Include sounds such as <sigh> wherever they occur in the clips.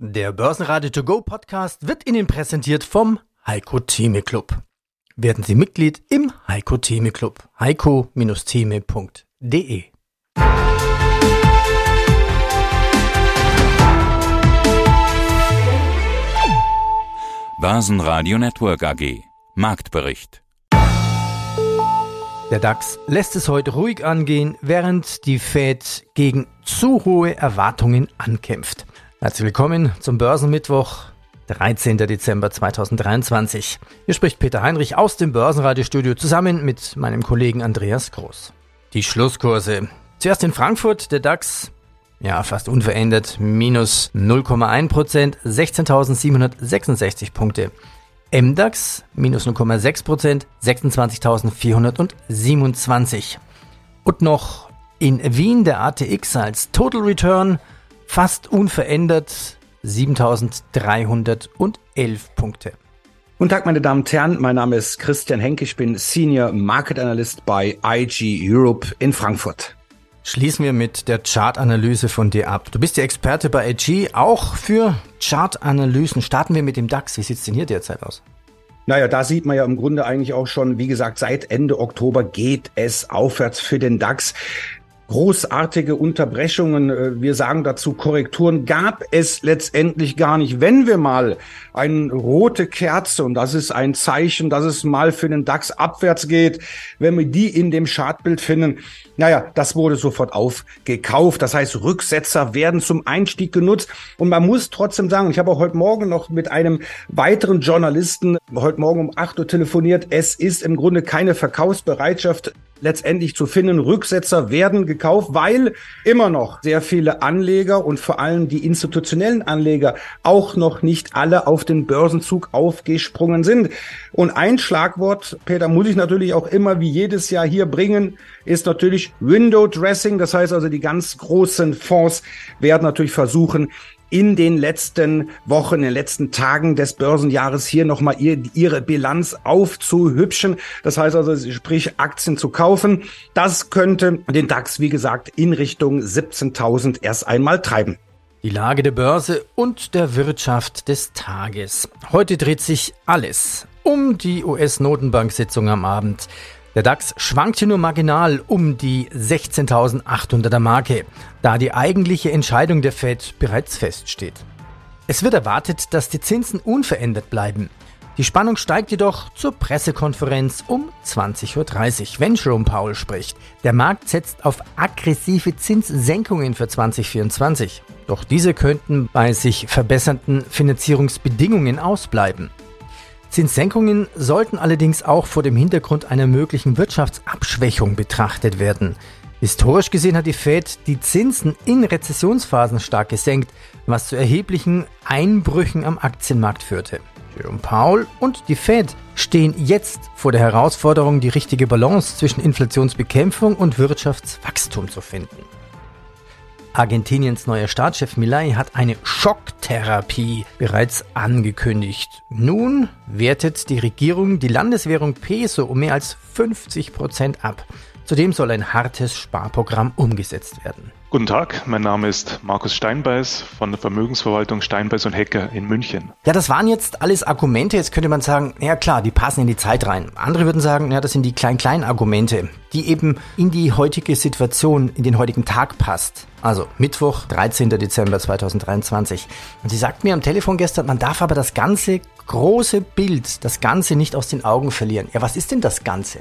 Der Börsenradio To Go Podcast wird Ihnen präsentiert vom Heiko Theme Club. Werden Sie Mitglied im Heiko Theme Club. heiko-theme.de Börsenradio Network AG Marktbericht Der DAX lässt es heute ruhig angehen, während die Fed gegen zu hohe Erwartungen ankämpft. Herzlich willkommen zum Börsenmittwoch, 13. Dezember 2023. Hier spricht Peter Heinrich aus dem Börsenradiostudio zusammen mit meinem Kollegen Andreas Groß. Die Schlusskurse. Zuerst in Frankfurt, der DAX, ja, fast unverändert, minus 0,1 Prozent, 16.766 Punkte. MDAX, minus 0,6 Prozent, 26.427. Und noch in Wien der ATX als Total Return, fast unverändert 7311 Punkte. Guten Tag, meine Damen und Herren. Mein Name ist Christian Henke. Ich bin Senior Market Analyst bei IG Europe in Frankfurt. Schließen wir mit der Chartanalyse von dir ab. Du bist der Experte bei IG, auch für Chartanalysen. Starten wir mit dem DAX. Wie sieht es denn hier derzeit aus? Naja, da sieht man ja im Grunde eigentlich auch schon, wie gesagt, seit Ende Oktober geht es aufwärts für den DAX großartige Unterbrechungen, äh, wir sagen dazu Korrekturen, gab es letztendlich gar nicht. Wenn wir mal eine rote Kerze, und das ist ein Zeichen, dass es mal für den DAX abwärts geht, wenn wir die in dem Chartbild finden, naja, das wurde sofort aufgekauft. Das heißt, Rücksetzer werden zum Einstieg genutzt. Und man muss trotzdem sagen, ich habe auch heute Morgen noch mit einem weiteren Journalisten heute Morgen um 8 Uhr telefoniert. Es ist im Grunde keine Verkaufsbereitschaft letztendlich zu finden. Rücksetzer werden gekauft, weil immer noch sehr viele Anleger und vor allem die institutionellen Anleger auch noch nicht alle auf den Börsenzug aufgesprungen sind. Und ein Schlagwort, Peter, muss ich natürlich auch immer wie jedes Jahr hier bringen, ist natürlich Window Dressing. Das heißt also, die ganz großen Fonds werden natürlich versuchen, in den letzten Wochen, in den letzten Tagen des Börsenjahres hier nochmal ihr, ihre Bilanz aufzuhübschen. Das heißt also, sprich Aktien zu kaufen. Das könnte den DAX, wie gesagt, in Richtung 17.000 erst einmal treiben. Die Lage der Börse und der Wirtschaft des Tages. Heute dreht sich alles um die US-Notenbank-Sitzung am Abend. Der DAX schwankte nur marginal um die 16.800er Marke, da die eigentliche Entscheidung der Fed bereits feststeht. Es wird erwartet, dass die Zinsen unverändert bleiben. Die Spannung steigt jedoch zur Pressekonferenz um 20.30 Uhr, wenn Jerome Powell spricht. Der Markt setzt auf aggressive Zinssenkungen für 2024. Doch diese könnten bei sich verbessernden Finanzierungsbedingungen ausbleiben. Zinssenkungen sollten allerdings auch vor dem Hintergrund einer möglichen Wirtschaftsabschwächung betrachtet werden. Historisch gesehen hat die Fed die Zinsen in Rezessionsphasen stark gesenkt, was zu erheblichen Einbrüchen am Aktienmarkt führte. Jerome Powell und die Fed stehen jetzt vor der Herausforderung, die richtige Balance zwischen Inflationsbekämpfung und Wirtschaftswachstum zu finden. Argentiniens neuer Staatschef Milei hat eine Schocktherapie bereits angekündigt. Nun wertet die Regierung die Landeswährung Peso um mehr als 50 Prozent ab. Zudem soll ein hartes Sparprogramm umgesetzt werden. Guten Tag, mein Name ist Markus Steinbeiß von der Vermögensverwaltung Steinbeiß und Hecker in München. Ja, das waren jetzt alles Argumente. Jetzt könnte man sagen, ja klar, die passen in die Zeit rein. Andere würden sagen, ja, das sind die klein-klein Argumente, die eben in die heutige Situation, in den heutigen Tag passt. Also Mittwoch, 13. Dezember 2023. Und sie sagt mir am Telefon gestern, man darf aber das ganze große Bild, das Ganze nicht aus den Augen verlieren. Ja, was ist denn das Ganze?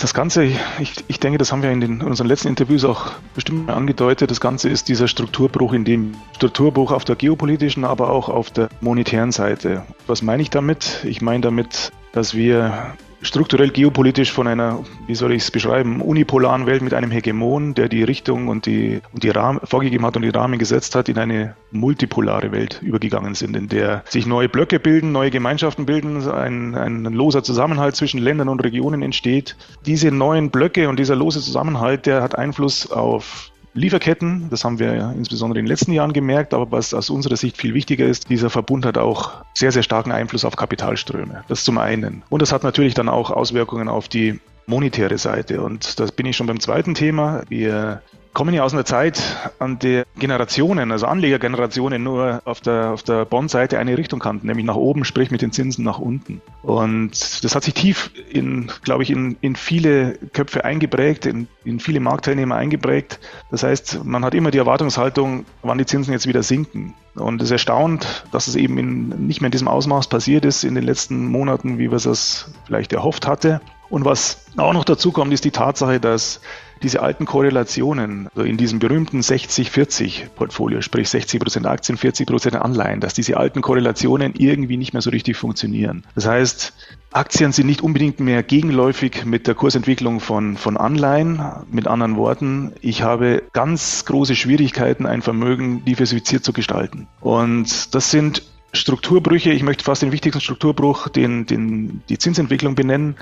Das Ganze, ich, ich denke, das haben wir in, den, in unseren letzten Interviews auch bestimmt angedeutet. Das Ganze ist dieser Strukturbruch, in dem Strukturbruch auf der geopolitischen, aber auch auf der monetären Seite. Was meine ich damit? Ich meine damit, dass wir strukturell geopolitisch von einer, wie soll ich es beschreiben, unipolaren Welt mit einem Hegemon, der die Richtung und die, und die Rahmen vorgegeben hat und die Rahmen gesetzt hat, in eine multipolare Welt übergegangen sind, in der sich neue Blöcke bilden, neue Gemeinschaften bilden, ein, ein loser Zusammenhalt zwischen Ländern und Regionen entsteht. Diese neuen Blöcke und dieser lose Zusammenhalt, der hat Einfluss auf Lieferketten, das haben wir insbesondere in den letzten Jahren gemerkt, aber was aus unserer Sicht viel wichtiger ist, dieser Verbund hat auch sehr, sehr starken Einfluss auf Kapitalströme. Das zum einen. Und das hat natürlich dann auch Auswirkungen auf die monetäre Seite. Und da bin ich schon beim zweiten Thema. Wir kommen ja aus einer Zeit, an der Generationen, also Anlegergenerationen nur auf der, auf der Bond-Seite eine Richtung kannten, nämlich nach oben, sprich mit den Zinsen nach unten. Und das hat sich tief in, glaube ich, in, in viele Köpfe eingeprägt, in, in viele Marktteilnehmer eingeprägt. Das heißt, man hat immer die Erwartungshaltung, wann die Zinsen jetzt wieder sinken. Und es erstaunt, dass es eben in, nicht mehr in diesem Ausmaß passiert ist in den letzten Monaten, wie wir es vielleicht erhofft hatte. Und was auch noch dazu kommt, ist die Tatsache, dass diese alten Korrelationen also in diesem berühmten 60-40-Portfolio, sprich 60 Prozent Aktien, 40 Prozent Anleihen, dass diese alten Korrelationen irgendwie nicht mehr so richtig funktionieren. Das heißt, Aktien sind nicht unbedingt mehr gegenläufig mit der Kursentwicklung von, von Anleihen. Mit anderen Worten, ich habe ganz große Schwierigkeiten, ein Vermögen diversifiziert zu gestalten. Und das sind Strukturbrüche, ich möchte fast den wichtigsten Strukturbruch, den, den, die Zinsentwicklung benennen,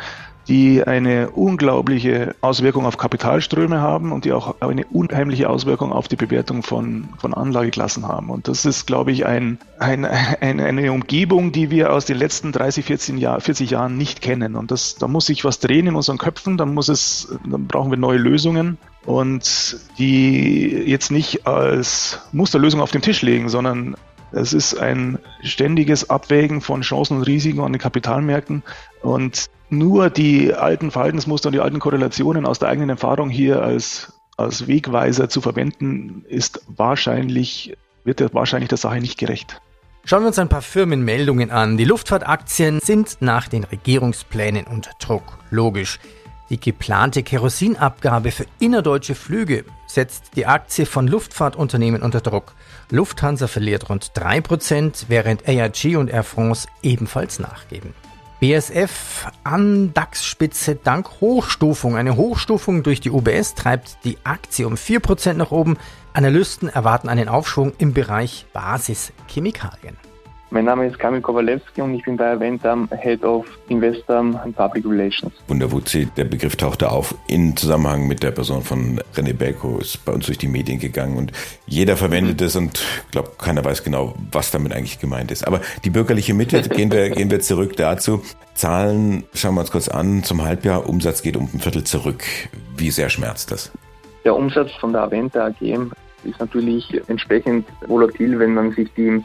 die eine unglaubliche Auswirkung auf Kapitalströme haben und die auch eine unheimliche Auswirkung auf die Bewertung von, von Anlageklassen haben. Und das ist, glaube ich, ein, ein, ein, eine Umgebung, die wir aus den letzten 30, 40, Jahr, 40 Jahren nicht kennen. Und das, da muss sich was drehen in unseren Köpfen, da muss es, dann brauchen wir neue Lösungen und die jetzt nicht als Musterlösung auf den Tisch legen, sondern es ist ein ständiges Abwägen von Chancen und Risiken an den Kapitalmärkten und nur die alten Verhaltensmuster und die alten Korrelationen aus der eigenen Erfahrung hier als, als Wegweiser zu verwenden, ist wahrscheinlich, wird wahrscheinlich der Sache nicht gerecht. Schauen wir uns ein paar Firmenmeldungen an. Die Luftfahrtaktien sind nach den Regierungsplänen unter Druck. Logisch. Die geplante Kerosinabgabe für innerdeutsche Flüge setzt die Aktie von Luftfahrtunternehmen unter Druck. Lufthansa verliert rund 3%, während AIG und Air France ebenfalls nachgeben. BSF an DAX-Spitze dank Hochstufung. Eine Hochstufung durch die UBS treibt die Aktie um 4% nach oben. Analysten erwarten einen Aufschwung im Bereich Basischemikalien. Mein Name ist Kamil Kowalewski und ich bin bei Aventam Head of Investor and Public Relations. Wunderwutzi, der Begriff tauchte auf in Zusammenhang mit der Person von René Belko, ist bei uns durch die Medien gegangen und jeder verwendet es und ich glaube, keiner weiß genau, was damit eigentlich gemeint ist. Aber die bürgerliche Mitte, <laughs> gehen wir, gehen wir zurück dazu. Zahlen schauen wir uns kurz an. Zum Halbjahr Umsatz geht um ein Viertel zurück. Wie sehr schmerzt das? Der Umsatz von der Aventa AG ist natürlich entsprechend volatil, wenn man sich die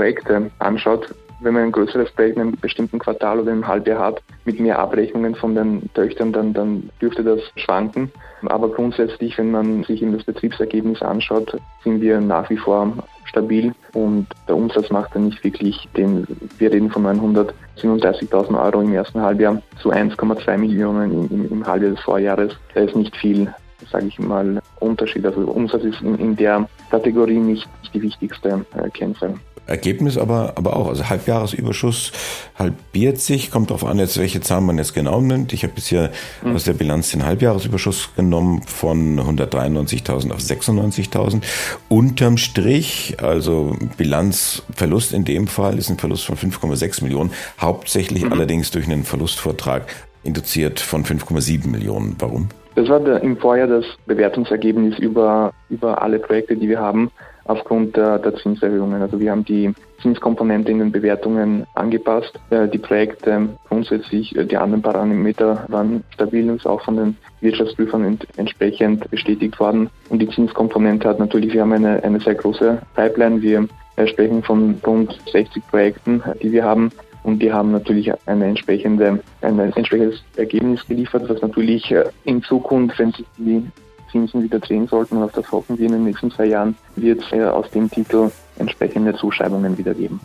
Projekte anschaut, wenn man ein größeres Projekt in einem bestimmten Quartal oder im Halbjahr hat, mit mehr Abrechnungen von den Töchtern, dann, dann dürfte das schwanken. Aber grundsätzlich, wenn man sich in das Betriebsergebnis anschaut, sind wir nach wie vor stabil und der Umsatz macht dann nicht wirklich den, wir reden von 937.000 Euro im ersten Halbjahr zu 1,2 Millionen im, im, Halbjahr des Vorjahres. Da ist nicht viel, sage ich mal, Unterschied. Also Umsatz ist in, in der Kategorie nicht die wichtigste äh, Kennzahl. Ergebnis aber, aber auch. Also Halbjahresüberschuss halbiert sich, kommt darauf an, jetzt welche Zahlen man jetzt genau nimmt. Ich habe bisher mhm. aus der Bilanz den Halbjahresüberschuss genommen von 193.000 auf 96.000. Unterm Strich, also Bilanzverlust in dem Fall, ist ein Verlust von 5,6 Millionen, hauptsächlich mhm. allerdings durch einen Verlustvortrag induziert von 5,7 Millionen. Warum? Das war der, im Vorjahr das Bewertungsergebnis über, über alle Projekte, die wir haben aufgrund der, der Zinserhöhungen. Also wir haben die Zinskomponente in den Bewertungen angepasst. Äh, die Projekte grundsätzlich, äh, die anderen Parameter waren stabil und auch von den Wirtschaftsprüfern entsprechend bestätigt worden. Und die Zinskomponente hat natürlich, wir haben eine, eine sehr große Pipeline. Wir sprechen von rund 60 Projekten, die wir haben. Und die haben natürlich eine entsprechende, ein entsprechendes Ergebnis geliefert, was natürlich äh, in Zukunft, wenn sich die Zinsen wieder drehen sollten und auf das hoffen wir in den nächsten zwei Jahren, wird es aus dem Titel entsprechende Zuschreibungen wieder geben.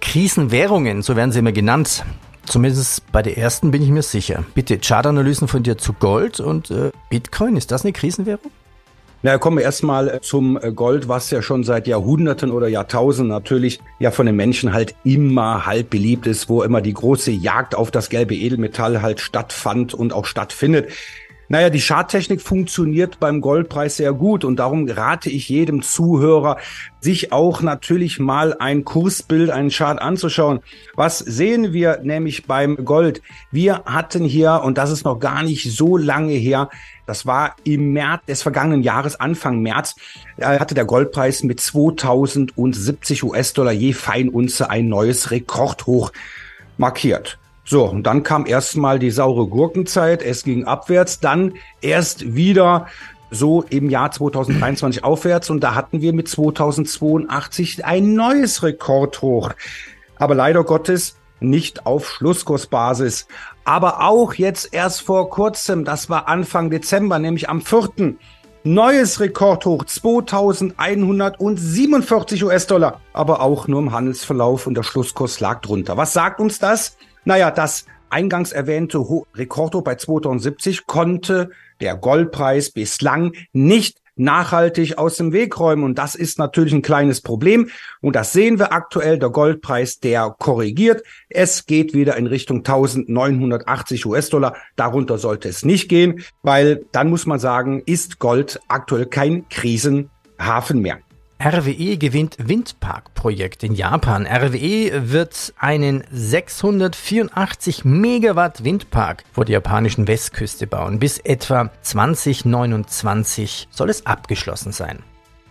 Krisenwährungen, so werden sie immer genannt. Zumindest bei der ersten bin ich mir sicher. Bitte Chartanalysen von dir zu Gold und äh, Bitcoin, ist das eine Krisenwährung? Na, kommen wir erstmal zum äh, Gold, was ja schon seit Jahrhunderten oder Jahrtausenden natürlich ja von den Menschen halt immer halt beliebt ist, wo immer die große Jagd auf das gelbe Edelmetall halt stattfand und auch stattfindet. Naja, die Charttechnik funktioniert beim Goldpreis sehr gut und darum rate ich jedem Zuhörer, sich auch natürlich mal ein Kursbild, einen Chart anzuschauen. Was sehen wir nämlich beim Gold? Wir hatten hier, und das ist noch gar nicht so lange her, das war im März des vergangenen Jahres, Anfang März, hatte der Goldpreis mit 2070 US-Dollar je Feinunze ein neues Rekordhoch markiert. So, und dann kam erstmal die saure Gurkenzeit, es ging abwärts, dann erst wieder so im Jahr 2023 aufwärts und da hatten wir mit 2082 ein neues Rekordhoch. Aber leider Gottes nicht auf Schlusskursbasis. Aber auch jetzt erst vor kurzem, das war Anfang Dezember, nämlich am 4. Neues Rekordhoch 2147 US-Dollar, aber auch nur im Handelsverlauf und der Schlusskurs lag drunter. Was sagt uns das? Naja, das eingangs erwähnte Rekordhoch bei 2070 konnte der Goldpreis bislang nicht nachhaltig aus dem Weg räumen. Und das ist natürlich ein kleines Problem. Und das sehen wir aktuell. Der Goldpreis, der korrigiert. Es geht wieder in Richtung 1980 US-Dollar. Darunter sollte es nicht gehen, weil dann muss man sagen, ist Gold aktuell kein Krisenhafen mehr. RWE gewinnt Windparkprojekt in Japan. RWE wird einen 684 Megawatt Windpark vor der japanischen Westküste bauen. Bis etwa 2029 soll es abgeschlossen sein.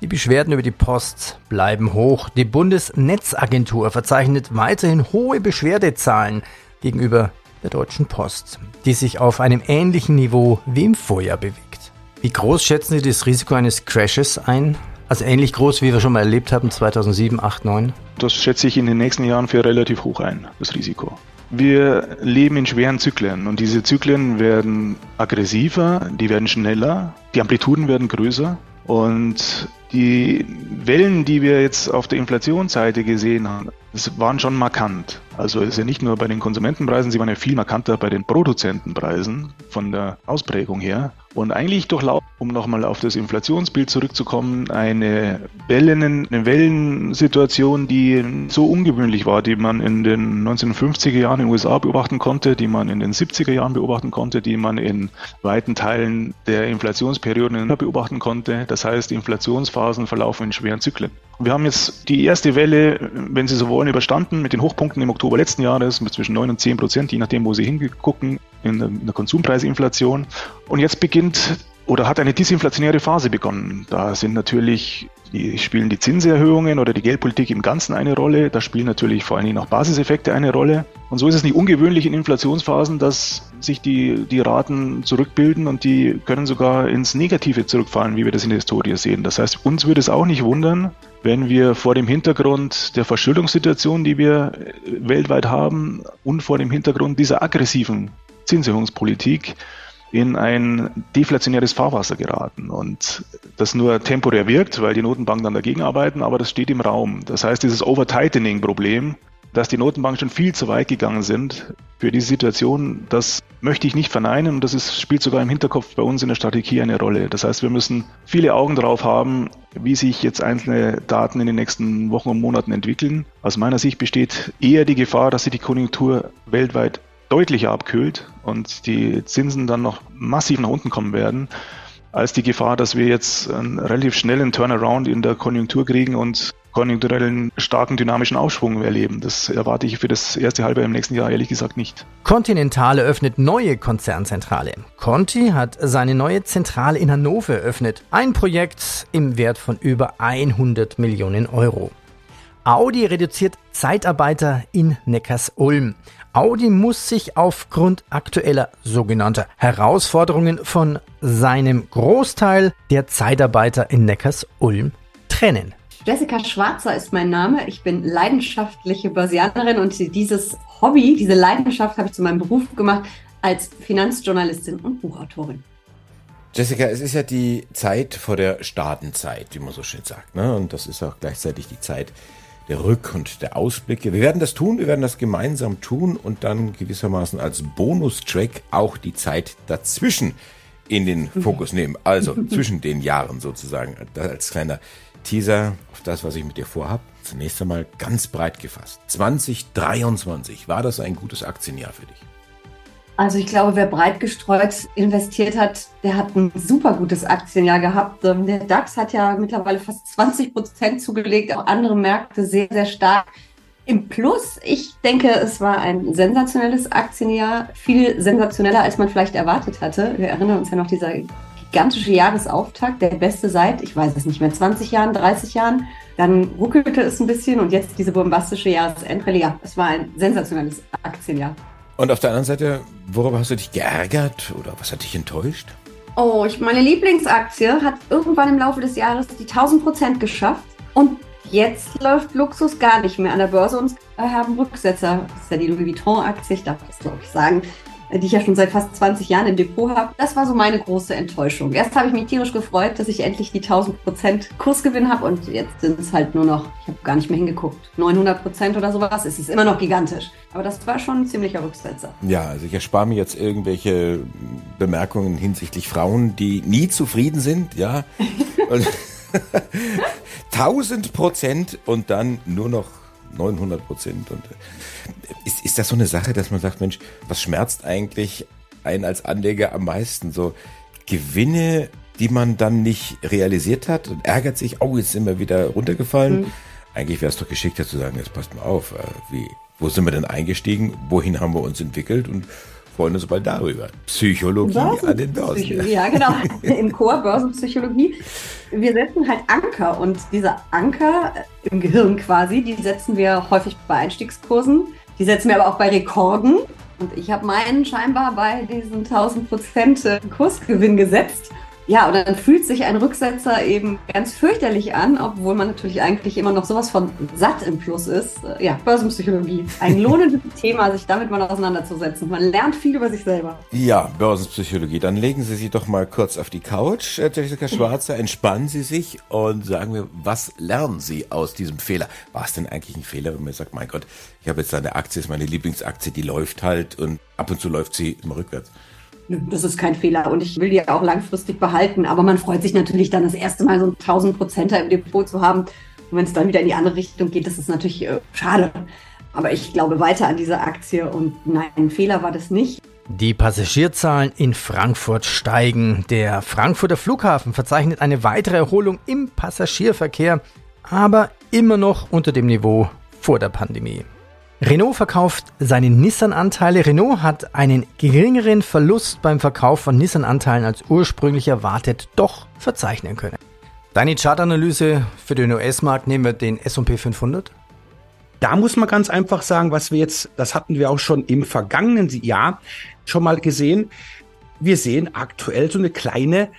Die Beschwerden über die Post bleiben hoch. Die Bundesnetzagentur verzeichnet weiterhin hohe Beschwerdezahlen gegenüber der Deutschen Post, die sich auf einem ähnlichen Niveau wie im Vorjahr bewegt. Wie groß schätzen Sie das Risiko eines Crashes ein? Also ähnlich groß, wie wir schon mal erlebt haben, 2007, 8, 9? Das schätze ich in den nächsten Jahren für relativ hoch ein, das Risiko. Wir leben in schweren Zyklen und diese Zyklen werden aggressiver, die werden schneller, die Amplituden werden größer und die Wellen, die wir jetzt auf der Inflationsseite gesehen haben, das waren schon markant. Also ist ja nicht nur bei den Konsumentenpreisen, sie waren ja viel markanter bei den Produzentenpreisen von der Ausprägung her. Und eigentlich durchlaufen, um nochmal auf das Inflationsbild zurückzukommen, eine Wellen, eine Wellensituation, die so ungewöhnlich war, die man in den 1950er Jahren in den USA beobachten konnte, die man in den 70er Jahren beobachten konnte, die man in weiten Teilen der Inflationsperioden beobachten konnte. Das heißt, Inflationsphasen verlaufen in schweren Zyklen. Wir haben jetzt die erste Welle, wenn Sie so wollen, überstanden mit den Hochpunkten im Oktober letzten Jahres mit zwischen 9 und 10 Prozent, je nachdem, wo Sie hingucken, in der, in der Konsumpreisinflation. Und jetzt beginnt oder hat eine disinflationäre Phase begonnen. Da sind natürlich, die spielen die Zinserhöhungen oder die Geldpolitik im Ganzen eine Rolle. Da spielen natürlich vor allen Dingen auch Basiseffekte eine Rolle. Und so ist es nicht ungewöhnlich in Inflationsphasen, dass sich die, die Raten zurückbilden und die können sogar ins Negative zurückfallen, wie wir das in der Historie sehen. Das heißt, uns würde es auch nicht wundern, wenn wir vor dem Hintergrund der Verschuldungssituation, die wir weltweit haben und vor dem Hintergrund dieser aggressiven Zinserhöhungspolitik in ein deflationäres Fahrwasser geraten und das nur temporär wirkt, weil die Notenbanken dann dagegen arbeiten, aber das steht im Raum. Das heißt, dieses Over-Tightening-Problem, dass die Notenbanken schon viel zu weit gegangen sind für diese Situation, das möchte ich nicht verneinen und das ist, spielt sogar im Hinterkopf bei uns in der Strategie eine Rolle. Das heißt, wir müssen viele Augen drauf haben, wie sich jetzt einzelne Daten in den nächsten Wochen und Monaten entwickeln. Aus meiner Sicht besteht eher die Gefahr, dass sich die Konjunktur weltweit deutlich abkühlt und die Zinsen dann noch massiv nach unten kommen werden, als die Gefahr, dass wir jetzt einen relativ schnellen Turnaround in der Konjunktur kriegen und konjunkturellen starken dynamischen Aufschwung erleben. Das erwarte ich für das erste Halbjahr im nächsten Jahr ehrlich gesagt nicht. Continental eröffnet neue Konzernzentrale. Conti hat seine neue Zentrale in Hannover eröffnet. Ein Projekt im Wert von über 100 Millionen Euro. Audi reduziert Zeitarbeiter in Neckars-Ulm. Audi muss sich aufgrund aktueller sogenannter Herausforderungen von seinem Großteil der Zeitarbeiter in Neckars-Ulm trennen. Jessica Schwarzer ist mein Name. Ich bin leidenschaftliche Börsianerin und dieses Hobby, diese Leidenschaft habe ich zu meinem Beruf gemacht als Finanzjournalistin und Buchautorin. Jessica, es ist ja die Zeit vor der Staatenzeit, wie man so schön sagt. Ne? Und das ist auch gleichzeitig die Zeit, der Rück- und der Ausblicke. Wir werden das tun, wir werden das gemeinsam tun und dann gewissermaßen als Bonustrack auch die Zeit dazwischen in den Fokus <laughs> nehmen. Also zwischen den Jahren sozusagen als kleiner Teaser auf das, was ich mit dir vorhab. Zunächst einmal ganz breit gefasst. 2023, war das ein gutes Aktienjahr für dich? Also ich glaube, wer breit gestreut investiert hat, der hat ein super gutes Aktienjahr gehabt. Ähm, der DAX hat ja mittlerweile fast 20 Prozent zugelegt, auch andere Märkte sehr, sehr stark. Im Plus, ich denke, es war ein sensationelles Aktienjahr, viel sensationeller, als man vielleicht erwartet hatte. Wir erinnern uns ja noch dieser gigantische Jahresauftakt, der beste seit, ich weiß es nicht mehr, 20 Jahren, 30 Jahren. Dann ruckelte es ein bisschen und jetzt diese bombastische Jahresendrallye. Ja, es war ein sensationelles Aktienjahr. Und auf der anderen Seite, worüber hast du dich geärgert oder was hat dich enttäuscht? Oh, ich, meine Lieblingsaktie hat irgendwann im Laufe des Jahres die 1000 Prozent geschafft und jetzt läuft Luxus gar nicht mehr an der Börse und haben Rücksetzer. Das ist ja die Louis Vuitton-Aktie, ich darf das glaube ich sagen die ich ja schon seit fast 20 Jahren im Depot habe. Das war so meine große Enttäuschung. Erst habe ich mich tierisch gefreut, dass ich endlich die 1000% Kursgewinn habe und jetzt sind es halt nur noch, ich habe gar nicht mehr hingeguckt, 900% oder sowas. Es ist immer noch gigantisch. Aber das war schon ein ziemlicher Rücksetzer. Ja, also ich erspare mir jetzt irgendwelche Bemerkungen hinsichtlich Frauen, die nie zufrieden sind, ja. <laughs> 1000 <laughs> Prozent und dann nur noch 900 Prozent. Und äh, ist, ist das so eine Sache, dass man sagt, Mensch, was schmerzt eigentlich einen als Anleger am meisten? So Gewinne, die man dann nicht realisiert hat und ärgert sich, oh, jetzt sind wir wieder runtergefallen. Mhm. Eigentlich wäre es doch geschickter zu sagen, jetzt passt mal auf, äh, wie, wo sind wir denn eingestiegen, wohin haben wir uns entwickelt und freuen uns bald darüber. Psychologie an den Börsen. Ja, genau. <laughs> Im Chor Börsenpsychologie. Wir setzen halt Anker und diese Anker im Gehirn quasi, die setzen wir häufig bei Einstiegskursen. Die setzen wir aber auch bei Rekorden. Und ich habe meinen scheinbar bei diesen 1000 Prozent Kursgewinn gesetzt. Ja, und dann fühlt sich ein Rücksetzer eben ganz fürchterlich an, obwohl man natürlich eigentlich immer noch sowas von satt im Plus ist. Ja, Börsenpsychologie. Ein lohnendes <laughs> Thema, sich damit mal auseinanderzusetzen. Man lernt viel über sich selber. Ja, Börsenpsychologie. Dann legen Sie sich doch mal kurz auf die Couch, äh, Jessica Schwarzer, entspannen Sie sich und sagen mir, was lernen Sie aus diesem Fehler? War es denn eigentlich ein Fehler, wenn man sagt, mein Gott, ich habe jetzt eine Aktie, ist meine Lieblingsaktie, die läuft halt und ab und zu läuft sie immer rückwärts? Das ist kein Fehler und ich will die auch langfristig behalten. Aber man freut sich natürlich dann das erste Mal so ein 1000 Prozenter im Depot zu haben. Und wenn es dann wieder in die andere Richtung geht, das ist natürlich äh, schade. Aber ich glaube weiter an diese Aktie und nein, ein Fehler war das nicht. Die Passagierzahlen in Frankfurt steigen. Der Frankfurter Flughafen verzeichnet eine weitere Erholung im Passagierverkehr, aber immer noch unter dem Niveau vor der Pandemie. Renault verkauft seine Nissan-Anteile. Renault hat einen geringeren Verlust beim Verkauf von Nissan-Anteilen als ursprünglich erwartet doch verzeichnen können. Deine Chartanalyse für den US-Markt nehmen wir den S&P 500? Da muss man ganz einfach sagen, was wir jetzt, das hatten wir auch schon im vergangenen Jahr schon mal gesehen. Wir sehen aktuell so eine kleine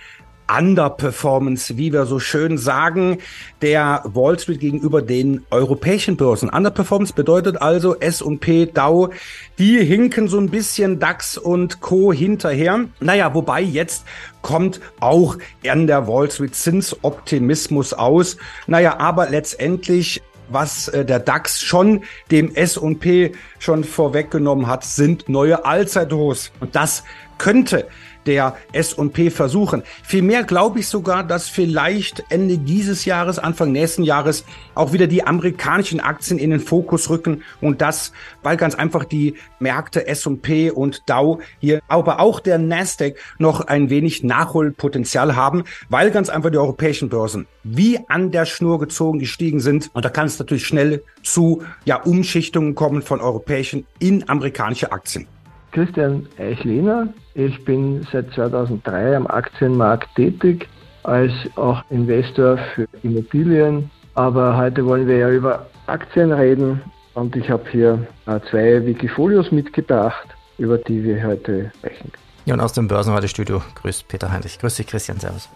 Underperformance, wie wir so schön sagen, der Wall Street gegenüber den europäischen Börsen. Underperformance bedeutet also S&P, Dow, die hinken so ein bisschen DAX und Co. hinterher. Naja, wobei jetzt kommt auch an der Wall Street Zinsoptimismus aus. Naja, aber letztendlich was äh, der DAX schon dem S&P schon vorweggenommen hat, sind neue Allzeithochs. Und das könnte der S&P versuchen. Vielmehr glaube ich sogar, dass vielleicht Ende dieses Jahres, Anfang nächsten Jahres auch wieder die amerikanischen Aktien in den Fokus rücken und das, weil ganz einfach die Märkte S&P und Dow hier, aber auch der Nasdaq noch ein wenig Nachholpotenzial haben, weil ganz einfach die europäischen Börsen wie an der Schnur gezogen gestiegen sind und da kann es natürlich schnell zu ja Umschichtungen kommen von europäischen in amerikanische Aktien. Christian Eichlehner. Ich bin seit 2003 am Aktienmarkt tätig, als auch Investor für Immobilien. Aber heute wollen wir ja über Aktien reden und ich habe hier äh, zwei Wikifolios mitgebracht, über die wir heute sprechen. Ja, und aus dem Börsenratestudio grüßt Peter Heinrich. Grüß dich, Christian. Servus.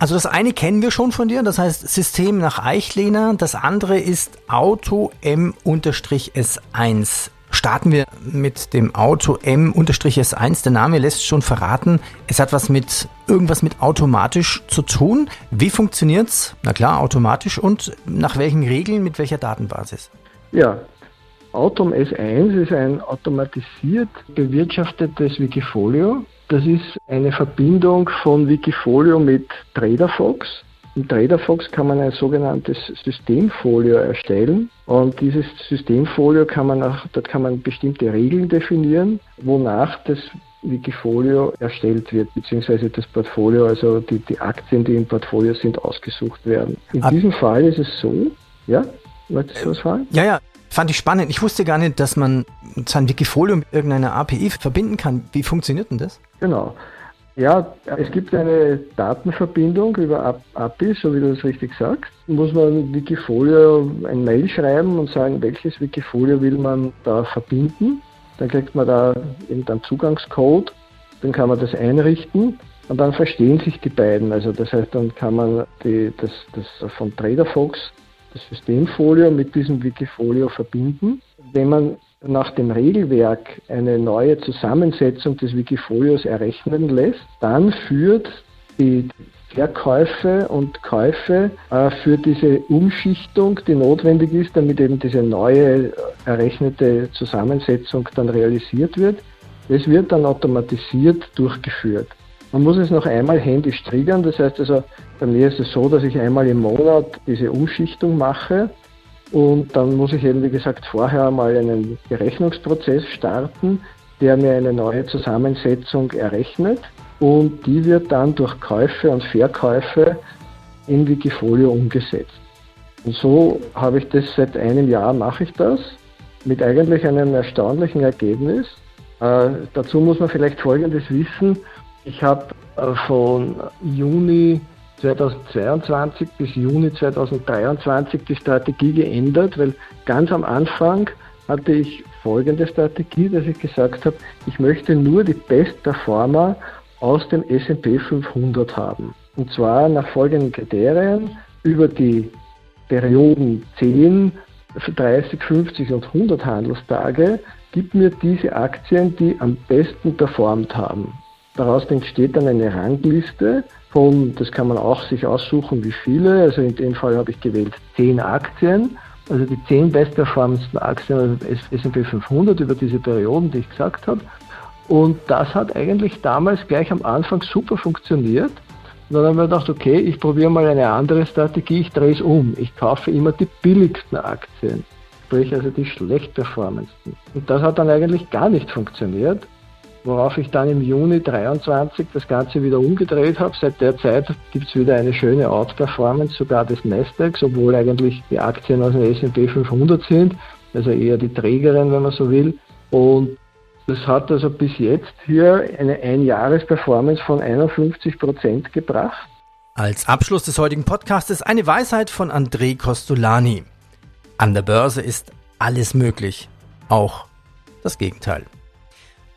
Also das eine kennen wir schon von dir, das heißt System nach Eichlehner. Das andere ist Auto M-S1. Starten wir mit dem Auto M-S1. Der Name lässt schon verraten, es hat was mit irgendwas mit automatisch zu tun. Wie funktioniert's? Na klar, automatisch und nach welchen Regeln, mit welcher Datenbasis? Ja, Autom S1 ist ein automatisiert bewirtschaftetes Wikifolio. Das ist eine Verbindung von Wikifolio mit TraderFox. Im TraderFox kann man ein sogenanntes Systemfolio erstellen und dieses Systemfolio kann man auch, dort kann man bestimmte Regeln definieren, wonach das Wikifolio erstellt wird, beziehungsweise das Portfolio, also die, die Aktien, die im Portfolio sind, ausgesucht werden. In Ab diesem Fall ist es so, ja, möchtest du was fragen? Ja, ja, fand ich spannend. Ich wusste gar nicht, dass man sein Wikifolio mit irgendeiner API verbinden kann. Wie funktioniert denn das? Genau. Ja, es gibt eine Datenverbindung über API, so wie du das richtig sagst. Muss man Wikifolio ein Mail schreiben und sagen, welches Wikifolio will man da verbinden. Dann kriegt man da irgendeinen Zugangscode, dann kann man das einrichten Und dann verstehen sich die beiden. Also das heißt, dann kann man die, das, das von TraderFox, das Systemfolio mit diesem Wikifolio verbinden. Wenn man nach dem Regelwerk eine neue Zusammensetzung des Wikifolios errechnen lässt, dann führt die Verkäufe und Käufe äh, für diese Umschichtung, die notwendig ist, damit eben diese neue errechnete Zusammensetzung dann realisiert wird. Das wird dann automatisiert durchgeführt. Man muss es noch einmal händisch triggern. Das heißt also, bei mir ist es so, dass ich einmal im Monat diese Umschichtung mache. Und dann muss ich eben, wie gesagt, vorher mal einen Berechnungsprozess starten, der mir eine neue Zusammensetzung errechnet. Und die wird dann durch Käufe und Verkäufe in Wikifolio umgesetzt. Und so habe ich das seit einem Jahr mache ich das mit eigentlich einem erstaunlichen Ergebnis. Äh, dazu muss man vielleicht Folgendes wissen. Ich habe äh, von Juni 2022 bis Juni 2023 die Strategie geändert, weil ganz am Anfang hatte ich folgende Strategie, dass ich gesagt habe, ich möchte nur die Best-Performer aus dem S&P 500 haben. Und zwar nach folgenden Kriterien über die Perioden 10, 30, 50 und 100 Handelstage gibt mir diese Aktien, die am besten performt haben. Daraus entsteht dann eine Rangliste von, das kann man auch sich aussuchen, wie viele. Also in dem Fall habe ich gewählt 10 Aktien, also die 10 bestperformendsten Aktien des S&P 500 über diese Perioden, die ich gesagt habe. Und das hat eigentlich damals gleich am Anfang super funktioniert. Und dann haben wir gedacht, okay, ich probiere mal eine andere Strategie, ich drehe es um. Ich kaufe immer die billigsten Aktien, sprich also die schlecht performendsten. Und das hat dann eigentlich gar nicht funktioniert, worauf ich dann im Juni 23 das Ganze wieder umgedreht habe. Seit der Zeit gibt es wieder eine schöne Outperformance, sogar des Nasdaq, obwohl eigentlich die Aktien aus dem S&P 500 sind, also eher die Trägerin, wenn man so will. Und das hat also bis jetzt hier eine Einjahresperformance von 51 Prozent gebracht. Als Abschluss des heutigen Podcasts eine Weisheit von André Costolani. An der Börse ist alles möglich, auch das Gegenteil.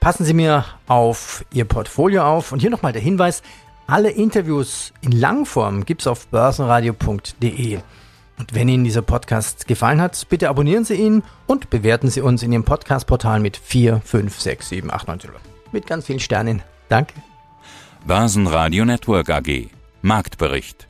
Passen Sie mir auf Ihr Portfolio auf und hier nochmal der Hinweis, alle Interviews in Langform gibt es auf börsenradio.de. Und wenn Ihnen dieser Podcast gefallen hat, bitte abonnieren Sie ihn und bewerten Sie uns in Ihrem Podcast-Portal mit 4, 5, 6, 7, 8, 9, 10. Mit ganz vielen Sternen. Danke. Börsenradio Network AG. Marktbericht.